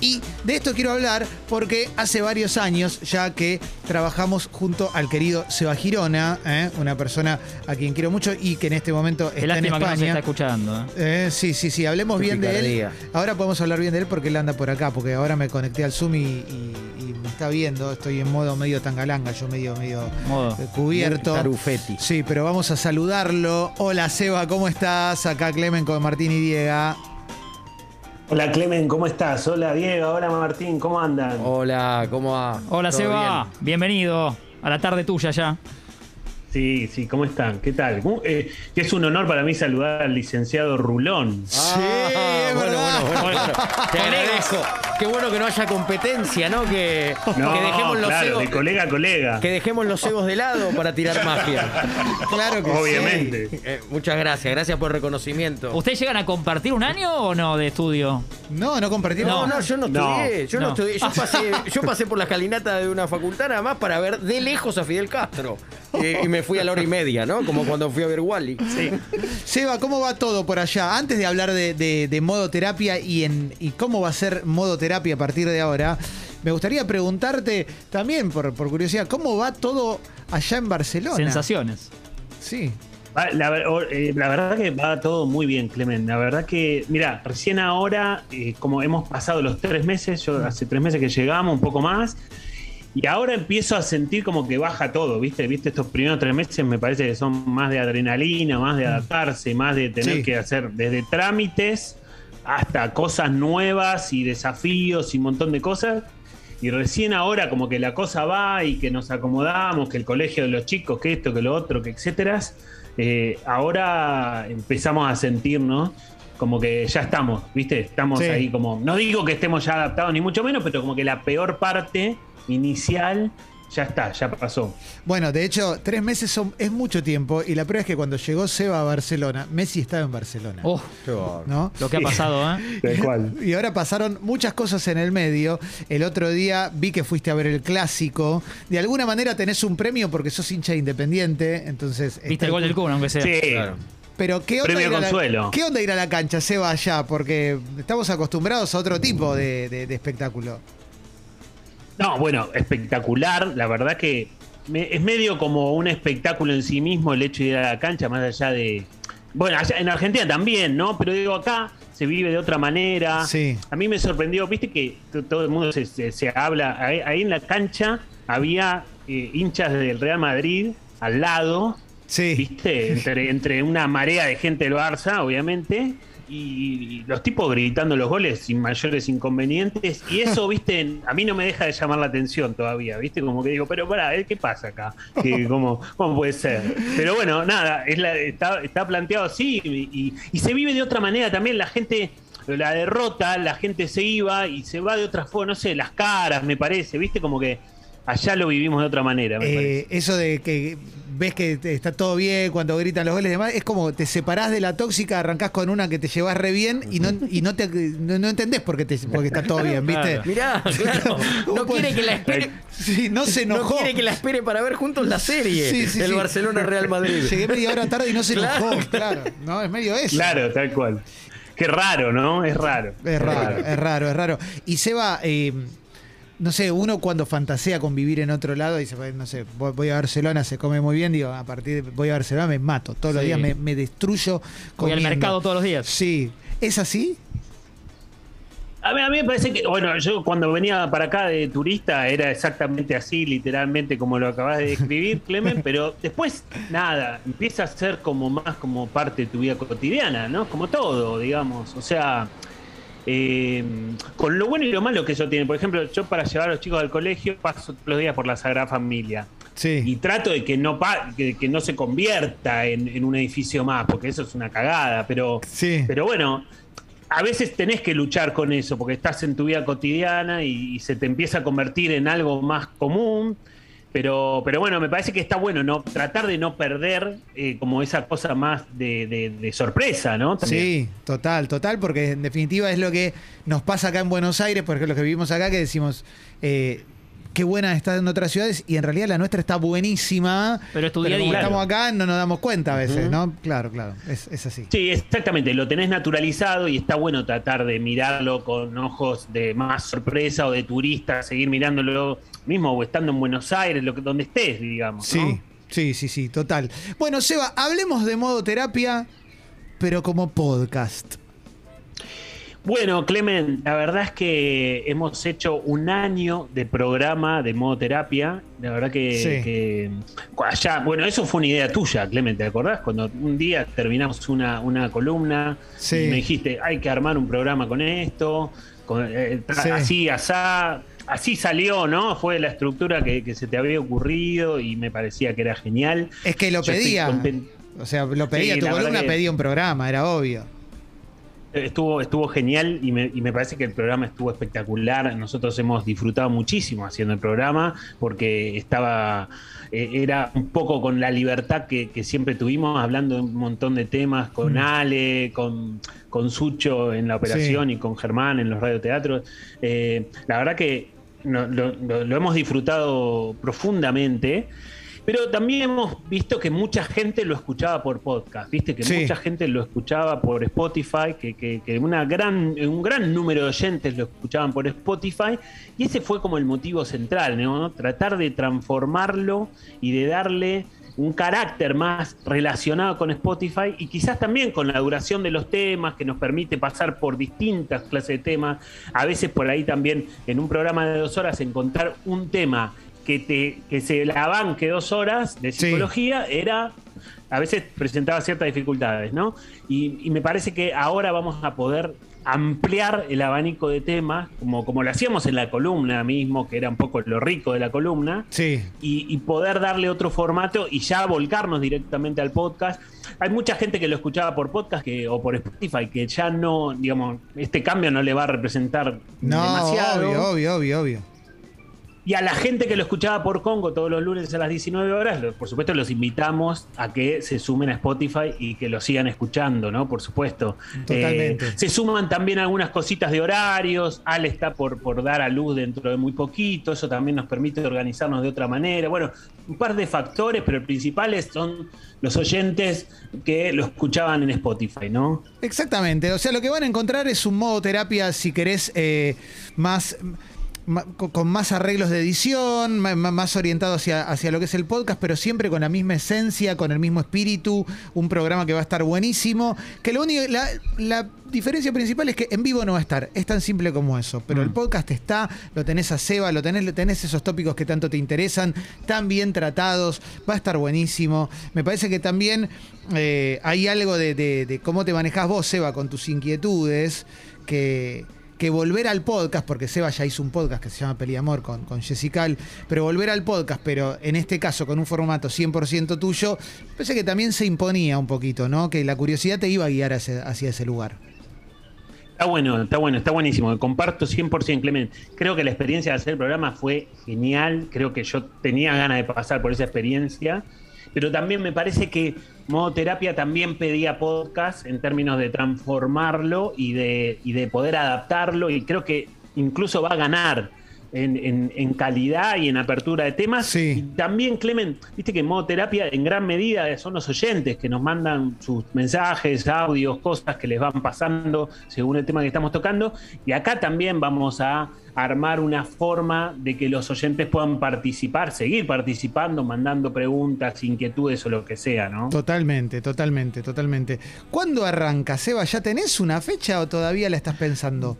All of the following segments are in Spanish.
Y de esto quiero hablar porque hace varios años ya que trabajamos junto al querido Seba Girona, ¿eh? una persona a quien quiero mucho y que en este momento Qué está en lástima que no se España. está escuchando. ¿eh? Eh, sí, sí, sí, hablemos Qué bien de él. Ahora podemos hablar bien de él porque él anda por acá, porque ahora me conecté al Zoom y, y- y me está viendo. Estoy en modo medio tangalanga, yo medio, medio Modo. cubierto. Tarufetti. Sí, pero vamos a saludarlo. Hola Seba, ¿cómo estás? Acá Clemen con Martín y Diega. Hola Clemen, ¿cómo estás? Hola Diego, hola Martín, ¿cómo andan? Hola, ¿cómo va? Hola ¿Todo Seba, bien? bienvenido a la tarde tuya ya. Sí, sí, ¿cómo están? ¿Qué tal? ¿Cómo- eh, es un honor para mí saludar al licenciado Rulón. Sí, Ah, es bueno, verdad. bueno, bueno, claro. Te agradezco. Qué bueno que no haya competencia, ¿no? Que, No, que dejemos los claro, egos. de colega a colega. Que dejemos los egos de lado para tirar magia. Claro que Obviamente. sí. Eh, muchas gracias, gracias por el reconocimiento. ¿Ustedes llegan a compartir un año o no de estudio? No, no compartimos. No, no, yo no No, estudié. yo no, no. estudié. Yo pasé, yo pasé por la escalinata de una facultad nada más para ver de lejos a Fidel Castro. Eh, y me fui a la hora y media, ¿no? Como cuando fui a ver Wally. Sí. Seba, ¿cómo va todo por allá? Antes de hablar de, de- de modo terapia y, en, y cómo va a ser modo terapia a partir de ahora, me gustaría preguntarte también, por, por curiosidad, ¿cómo va todo allá en Barcelona? Sensaciones. Sí. Ah, La, eh, la verdad que va todo muy bien, Clemen. La verdad que, mira, recién ahora, eh, como hemos pasado los tres meses, yo hace tres meses que llegamos, un poco más, y ahora empiezo a sentir como que baja todo, ¿viste? ¿Viste? Estos primeros tres meses me parece que son más de adrenalina, más de adaptarse, más de tener Sí. que hacer desde trámites hasta cosas nuevas y desafíos y un montón de cosas. Y recién ahora como que la cosa va y que nos acomodamos, que el colegio de los chicos, que esto, que lo otro, que etcétera, eh, ahora empezamos a sentirnos como que ya estamos, ¿viste? Estamos Sí. ahí como, no digo que estemos ya adaptados ni mucho menos, pero como que la peor parte inicial ya está, ya pasó. Bueno, de hecho, tres meses son, es mucho tiempo y la prueba es que cuando llegó Seba a Barcelona, Messi estaba en Barcelona. Oh, ¿No? lo que ha pasado, ¿eh? Tal cual. Y ahora pasaron muchas cosas en el medio. El otro día vi que fuiste a ver el clásico. De alguna manera tenés un premio porque sos hincha de independiente. Entonces. Viste el gol del Kun, aunque sea. Sí, Claro. Pero ¿qué onda, Premio ir a la. ¿qué onda ir a la cancha, Seba, allá? Porque estamos acostumbrados a otro tipo de, de- de espectáculo. No, bueno, espectacular. La verdad que me- es medio como un espectáculo en sí mismo el hecho de ir a la cancha, más allá de. Bueno, allá en Argentina también, ¿no? Pero digo, acá se vive de otra manera. Sí. A mí me sorprendió, viste que todo el mundo se, se- se habla. Ahí, ahí en la cancha había eh, hinchas del Real Madrid al lado, Sí. viste, entre, entre una marea de gente del Barça, obviamente. Y, los tipos gritando los goles sin mayores inconvenientes. Y eso, viste, a mí no me deja de llamar la atención todavía, viste, como que digo, pero pará, ¿eh? ¿qué pasa acá? Que, ¿cómo, ¿Cómo puede ser? Pero bueno, nada, es la- está, está planteado así y, y- y se vive de otra manera también. La gente, la derrota, la gente se iba y se va de otra forma, no sé, las caras, me parece, viste, como que allá lo vivimos de otra manera, me parece. Eh, eso de que ves que está todo bien cuando gritan los goles y demás, es como te separás de la tóxica, arrancás con una que te llevas re bien y no, y no, te, no, no entendés por qué te- porque está todo bien, ¿viste? Claro. Mirá, claro. No quiere que la espere. Sí, no se No enojó. quiere que la espere para ver juntos la serie. Sí, sí, el sí. Barcelona Real Madrid. Llegué media hora tarde y no se Claro, enojó, claro. No, es medio eso. Claro, tal cual. Qué raro, ¿no? Es raro. Es raro, es raro, es raro. Y Seba, eh, no sé, uno cuando fantasea con vivir en otro lado, dice, "Bueno, no sé, voy voy a Barcelona, se come muy bien, digo, a partir de voy a Barcelona me mato, todos los días me, me destruyo. Voy al comiendo". mercado todos los días. Sí, ¿es así? A mí, a mí me parece que, bueno, yo cuando venía para acá de turista era exactamente así, literalmente como lo acabas de describir, Clemen, pero después, nada, empieza a ser como más como parte de tu vida cotidiana, ¿no? Como todo, digamos. O sea, eh, con lo bueno y lo malo que eso tiene. Por ejemplo, yo para llevar a los chicos al colegio paso todos los días por la Sagrada Familia. Sí. Y trato de que no, pa- que, que no se convierta en, en un edificio más, porque eso es una cagada, pero... Sí. Pero bueno, a veces tenés que luchar con eso, porque estás en tu vida cotidiana y, y se te empieza a convertir en algo más común. Pero, pero bueno, me parece que está bueno no tratar de no perder eh, como esa cosa más de, de- de sorpresa, ¿no? También. Sí, total, total, porque en definitiva es lo que nos pasa acá en Buenos Aires, por ejemplo, los que vivimos acá, que decimos, eh, qué buena está en otras ciudades y en realidad la nuestra está buenísima. Pero a como estamos acá no nos damos cuenta a veces, ¿no? Claro, claro, es, es así. Sí, exactamente, lo tenés naturalizado y está bueno tratar de mirarlo con ojos de más sorpresa o de turista, seguir mirándolo mismo o estando en Buenos Aires, lo que, donde estés, digamos. Sí, ¿no? sí, sí, sí, total. Bueno, Seba, hablemos de modo terapia, pero como podcast. Bueno, Clemen, la verdad es que hemos hecho un año de programa de modo terapia. La verdad que, Sí. que allá, bueno, eso fue una idea tuya, Clemen, ¿te acordás? Cuando un día terminamos una, una columna Sí. y me dijiste, hay que armar un programa con esto, con, eh, Sí. así, asá. Así salió, ¿no? Fue la estructura que, que se te había ocurrido y me parecía que era genial. Es que lo Yo pedía. O sea, lo pedía, tu columna pedía un programa, era obvio. Estuvo, estuvo genial y me, y me parece que el programa estuvo espectacular. Nosotros hemos disfrutado muchísimo haciendo el programa porque estaba, eh, era un poco con la libertad que, que siempre tuvimos, hablando de un montón de temas con Mm. Ale, con, con Sucho en la operación y con Germán en los radioteatros. Eh, la verdad que no- lo, lo- lo hemos disfrutado profundamente. Pero también hemos visto que mucha gente lo escuchaba por podcast, viste que Sí. mucha gente lo escuchaba por Spotify, que, que- que una gran, un gran número de oyentes lo escuchaban por Spotify, y ese fue como el motivo central, ¿no? Tratar de transformarlo y de darle un carácter más relacionado con Spotify y quizás también con la duración de los temas que nos permite pasar por distintas clases de temas. A veces por ahí también en un programa de dos horas encontrar un tema que, te, que se la banque dos horas de Sí. psicología era a veces presentaba ciertas dificultades, ¿no? Y, y me parece que ahora vamos a poder ampliar el abanico de temas, como, como lo hacíamos en la columna mismo, que era un poco lo rico de la columna, Sí. y, y poder darle otro formato y ya volcarnos directamente al podcast. Hay mucha gente que lo escuchaba por podcast que, o por Spotify que ya no, digamos, este cambio no le va a representar No, demasiado. obvio, obvio, obvio, obvio. Y a la gente que lo escuchaba por Congo todos los lunes a las 19 horas, por supuesto los invitamos a que se sumen a Spotify y que lo sigan escuchando, ¿no? Por supuesto. Totalmente. Eh, se suman también algunas cositas de horarios. Ale está por, por dar a luz dentro de muy poquito. Eso también nos permite organizarnos de otra manera. Bueno, un par de factores, pero principales son los oyentes que lo escuchaban en Spotify, ¿no? Exactamente. O sea, lo que van a encontrar es un modo terapia, si querés, eh, más. Con más arreglos de edición, más orientado hacia, hacia lo que es el podcast, pero siempre con la misma esencia, con el mismo espíritu, un programa que va a estar buenísimo. Que lo único, la, la diferencia principal es que en vivo no va a estar, es tan simple como eso. Pero el podcast está, lo tenés a Seba, lo tenés, tenés esos tópicos que tanto te interesan, tan bien tratados, va a estar buenísimo. Me parece que también eh, hay algo de, de- de cómo te manejás vos, Seba, con tus inquietudes, que, que volver al podcast, porque Seba ya hizo un podcast que se llama Peliamor con, con Jessical, pero volver al podcast, pero en este caso con un formato 100% tuyo, pensé que también se imponía un poquito, ¿no? Que la curiosidad te iba a guiar hacia, hacia ese lugar. Está bueno, está bueno, está buenísimo. Comparto 100% Clemente. Creo que la experiencia de hacer el programa fue genial. Creo que yo tenía ganas de pasar por esa experiencia. Pero también me parece que Modo Terapia también pedía podcast en términos de transformarlo y de, y de poder adaptarlo. Y creo que incluso va a ganar en, en- en calidad y en apertura de temas. Sí. Y también, Clement, viste que Modo Terapia en gran medida son los oyentes que nos mandan sus mensajes, audios, cosas que les van pasando según el tema que estamos tocando. Y acá también vamos a armar una forma de que los oyentes puedan participar, seguir participando, mandando preguntas, inquietudes o lo que sea, ¿no? Totalmente, totalmente, totalmente. ¿Cuándo arranca, Seba? ¿Ya tenés una fecha o todavía la estás pensando?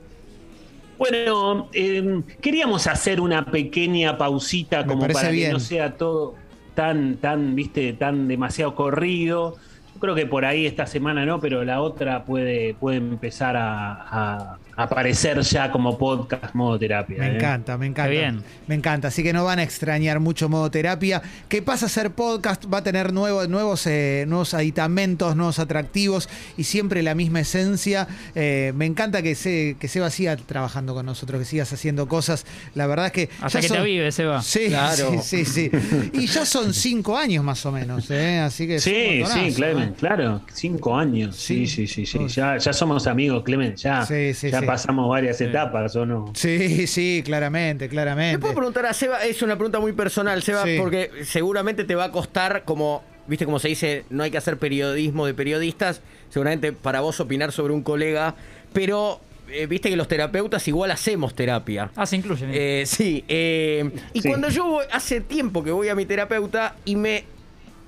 Bueno, eh, queríamos hacer una pequeña pausita como para bien. que no sea todo tan, tan, viste, tan demasiado corrido. Yo creo que por ahí esta semana no, pero la otra puede, puede empezar a, a aparecer ya como podcast modo terapia. Me ¿eh? encanta, me encanta. Qué bien. Me encanta, así que no van a extrañar mucho modo terapia. ¿Qué pasa a ser podcast? Va a tener nuevos, nuevos, eh, nuevos aditamentos, nuevos atractivos y siempre la misma esencia. Eh, me encanta que, se, que Seba siga trabajando con nosotros, que sigas haciendo cosas. La verdad es que. Hasta que te avive, Seba. Sí, Claro. sí, sí, sí. Y ya son cinco años más o menos, ¿eh? Así que. Sí, sí. Clemen, claro, cinco años. Sí, Sí. sí, sí. Ya, ya somos amigos, Clemen, ya, Sí, sí, ya sí. Pasamos varias etapas, ¿o no? Sí, sí, claramente, Le claramente. puedo preguntar a Seba, es una pregunta muy personal, Seba, Sí. porque seguramente te va a costar como, viste como se dice, no hay que hacer periodismo de periodistas, seguramente para vos opinar sobre un colega, pero eh, viste que los terapeutas igual hacemos terapia. Ah, se incluye. mira. Eh, sí, eh, y Sí. cuando yo voy, hace tiempo que voy a mi terapeuta y me,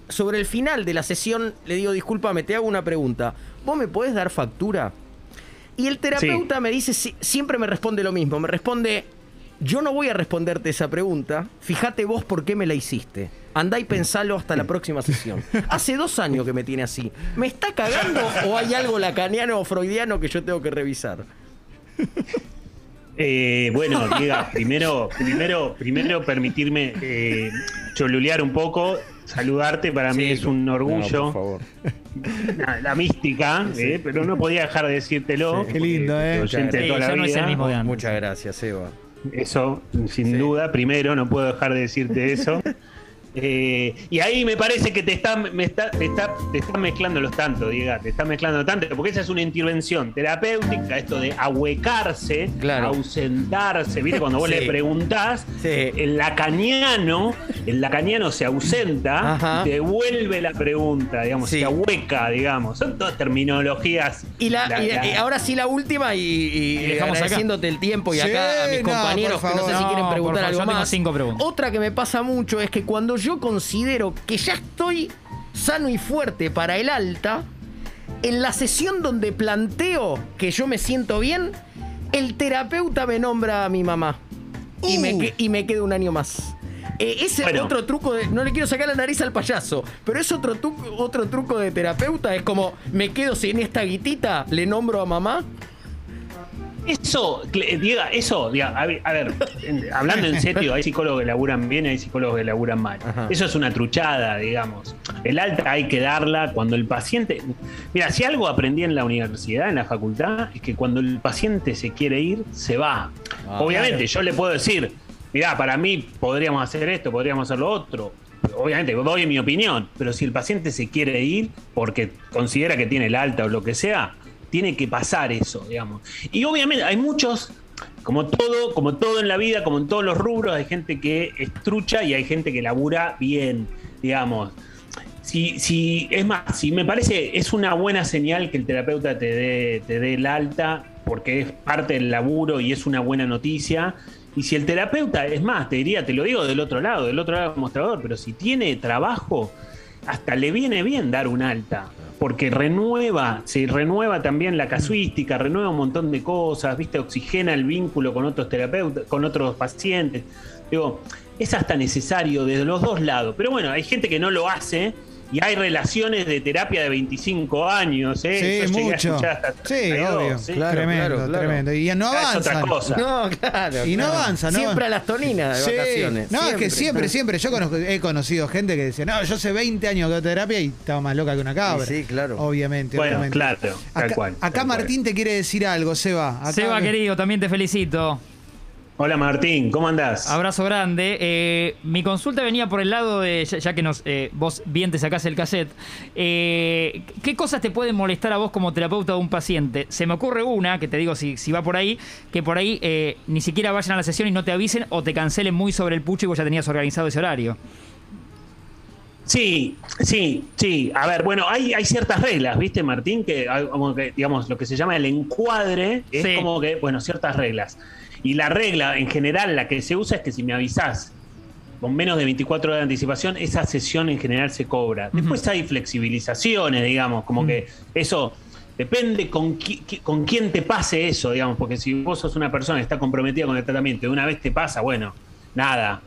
sobre el final de la sesión le digo, discúlpame, te hago una pregunta, ¿vos me podés dar factura? Y el terapeuta me dice, si- siempre me responde lo mismo, me responde, yo no voy a responderte esa pregunta, fíjate vos por qué me la hiciste. Andá y pensalo hasta la próxima sesión. Hace dos años que me tiene así. ¿Me está cagando o hay algo lacaniano o freudiano que yo tengo que revisar? Eh, bueno, Diega, primero, primero, primero permitirme eh, cholulear un poco, saludarte, para mí Sí, es un orgullo. no, por favor. la, la mística, eh, pero no podía dejar de decírtelo. Qué lindo, eh. oyente de Sí, toda la ya no es vida. el mismo de antes. Muchas gracias, Eva. Eso, sin Sí. duda, primero, no puedo dejar de decirte eso. Eh, y ahí me parece que te está, me está, te está, te está mezclando los tantos, Diego, te está mezclando tanto, porque esa es una intervención terapéutica, esto de ahuecarse, Claro. ausentarse, ¿viste? Cuando vos Sí. le preguntás, Sí. el lacaniano, el lacaniano se ausenta, Ajá. y devuelve la pregunta, digamos, Sí. se ahueca, digamos. Son todas terminologías. Y, la, La- y- la- y ahora sí la última y, y- Y dejamos acá. agradeciéndote el tiempo y Sí, acá a mis no, compañeros que no sé si quieren preguntar algo yo tengo más. cinco preguntas. Otra que me pasa mucho es que cuando yo considero que ya estoy sano y fuerte para el alta, en la sesión donde planteo que yo me siento bien, el terapeuta me nombra a mi mamá. Y, me, Uh. y me quedo un año más. Eh, ese Bueno. otro truco de. No le quiero sacar la nariz al payaso, pero es otro, otro truco de terapeuta. Es como, me quedo sin esta guitita, le nombro a mamá. Eso, Cle- Diego, eso, Diego, a ver, a ver, hablando en serio, hay psicólogos que laburan bien y hay psicólogos que laburan mal. Ajá. Eso es una truchada, digamos. El alta hay que darla cuando el paciente. Mira, si algo aprendí en la universidad, en la facultad, es que cuando el paciente se quiere ir, se va. Ah, Obviamente, yo le puedo decir, mira, para mí podríamos hacer esto, podríamos hacer lo otro. Obviamente, doy mi opinión, pero si el paciente se quiere ir porque considera que tiene el alta o lo que sea, tiene que pasar eso, digamos. Y obviamente hay muchos, como todo, como todo en la vida, como en todos los rubros, hay gente que estrucha y hay gente que labura bien, digamos. Si, si, es más, si me parece, es una buena señal que el terapeuta te dé, te dé el alta, porque es parte del laburo y es una buena noticia. Y si el terapeuta, es más, te diría, te lo digo del otro lado, del otro lado del mostrador, pero si tiene trabajo, hasta le viene bien dar un alta, porque renueva, se renueva también la casuística, renueva un montón de cosas, viste, oxigena el vínculo con otros terapeutas, con otros pacientes. Digo, es hasta necesario desde los dos lados. Pero bueno, hay gente que no lo hace y hay relaciones de terapia de 25 años, ¿eh? Sí, Yo llegué a mucho. Sí, 32, obvio. ¿sí? Claro, tremendo, claro, claro. tremendo. Y no Ah, es otra cosa. No, claro. Y no claro. avanza, ¿no? Siempre a las toninas de Sí. vacaciones. No, es que siempre, siempre. Yo conozco- he conocido gente que decía, no, yo hace 20 años que hago terapia y estaba más loca que una cabra. Sí, sí, claro. Obviamente, Bueno, obviamente. claro, tal Acá, cual. acá tal cual. Martín te quiere decir algo, Seba. Acá- Seba, querido, también te felicito. Hola Martín, ¿cómo andás? Abrazo grande. Eh, mi consulta venía por el lado de, ya, ya que nos, eh, vos bien te sacás el cassette, eh, ¿qué cosas te pueden molestar a vos como terapeuta de un paciente? Se me ocurre una, que te digo si, si va por ahí, que por ahí eh, ni siquiera vayan a la sesión y no te avisen o te cancelen muy sobre el pucho y vos ya tenías organizado ese horario. Sí, sí, sí. A ver, bueno, hay, hay ciertas reglas, ¿viste, Martín? Que, hay como que, digamos, lo que se llama el encuadre es Sí. como que, bueno, ciertas reglas. Y la regla, en general, la que se usa es que si me avisás con menos de 24 horas de anticipación, esa sesión en general se cobra. Después hay flexibilizaciones, digamos, como que eso depende con, qui- con quién te pase eso, digamos, porque si vos sos una persona que está comprometida con el tratamiento y una vez te pasa, bueno, nada,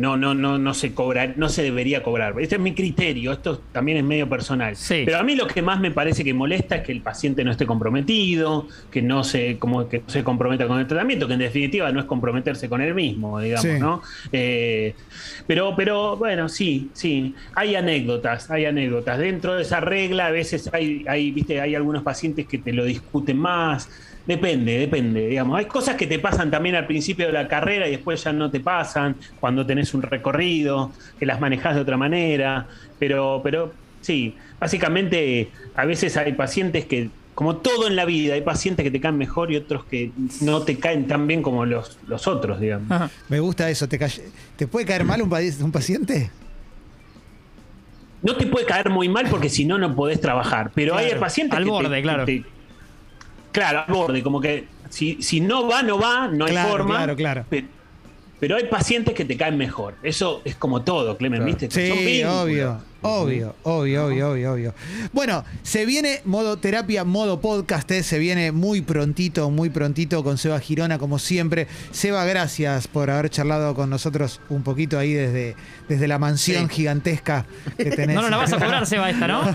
no, no, no, no se cobra, no se debería cobrar. Este es mi criterio, esto también es medio personal. Sí. Pero a mí lo que más me parece que molesta es que el paciente no esté comprometido, que no se, como que no se comprometa con el tratamiento, que en definitiva no es comprometerse con él mismo, digamos, Sí. ¿no? Eh, pero, pero bueno, sí, sí. Hay anécdotas, hay anécdotas. Dentro de esa regla, a veces hay, hay, viste, hay algunos pacientes que te lo discuten más. Depende, depende, digamos. Hay cosas que te pasan también al principio de la carrera y después ya no te pasan cuando tenés un recorrido, que las manejás de otra manera. Pero, pero sí, básicamente a veces hay pacientes que como todo en la vida, hay pacientes que te caen mejor y otros que no te caen tan bien como los, los otros, digamos. Ajá. Me gusta eso. ¿Te, cae- ¿Te puede caer mal un, un paciente? No te puede caer muy mal porque si no, no podés trabajar. Pero hay pacientes al que borde, te- claro. te- claro, al borde, como que si, si no va, no va, no hay Claro, forma. claro, claro. Pe- Pero, hay pacientes que te caen mejor. Eso es como todo, Clemen, Claro. ¿viste? Sí, obvio. Obvio, obvio, obvio, obvio, obvio. Bueno, se viene modo terapia, modo podcast, eh, se viene muy prontito, muy prontito con Seba Girona, como siempre. Seba, gracias por haber charlado con nosotros un poquito ahí desde, desde la mansión Sí. gigantesca que tenés. No nos la vas a cobrar, Seba, esta, ¿no?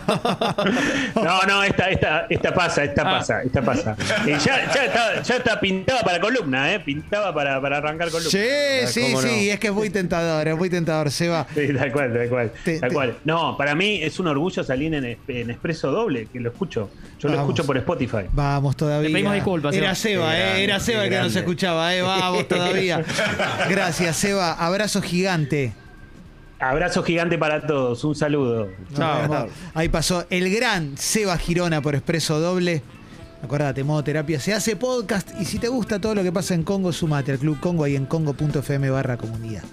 No, no, esta, esta, esta pasa, esta Ah. pasa, esta pasa. Eh, ya, ya, está, ya está pintada para columna, ¿eh? Pintaba para, para arrancar columna. Sí, sí, ¿cómo no? sí, es que es muy tentador, es muy tentador, Seba. Sí, tal cual, tal cual. Te- tal cual. No, para mí es un orgullo salir en, en Expreso Doble, que lo escucho. Yo lo escucho por Spotify. Vamos todavía. Te pedimos disculpas, Era Seba. Eh, grande, era Seba el que nos escuchaba, eh. Vamos todavía. Gracias, Seba. Abrazo gigante. Abrazo gigante para todos, un saludo. Chao. Ahí pasó el gran Seba Girona por Expreso Doble. Acordate, modo terapia se hace podcast y si te gusta todo lo que pasa en Congo, sumate al Club Congo ahí en congo.fm barra comunidad.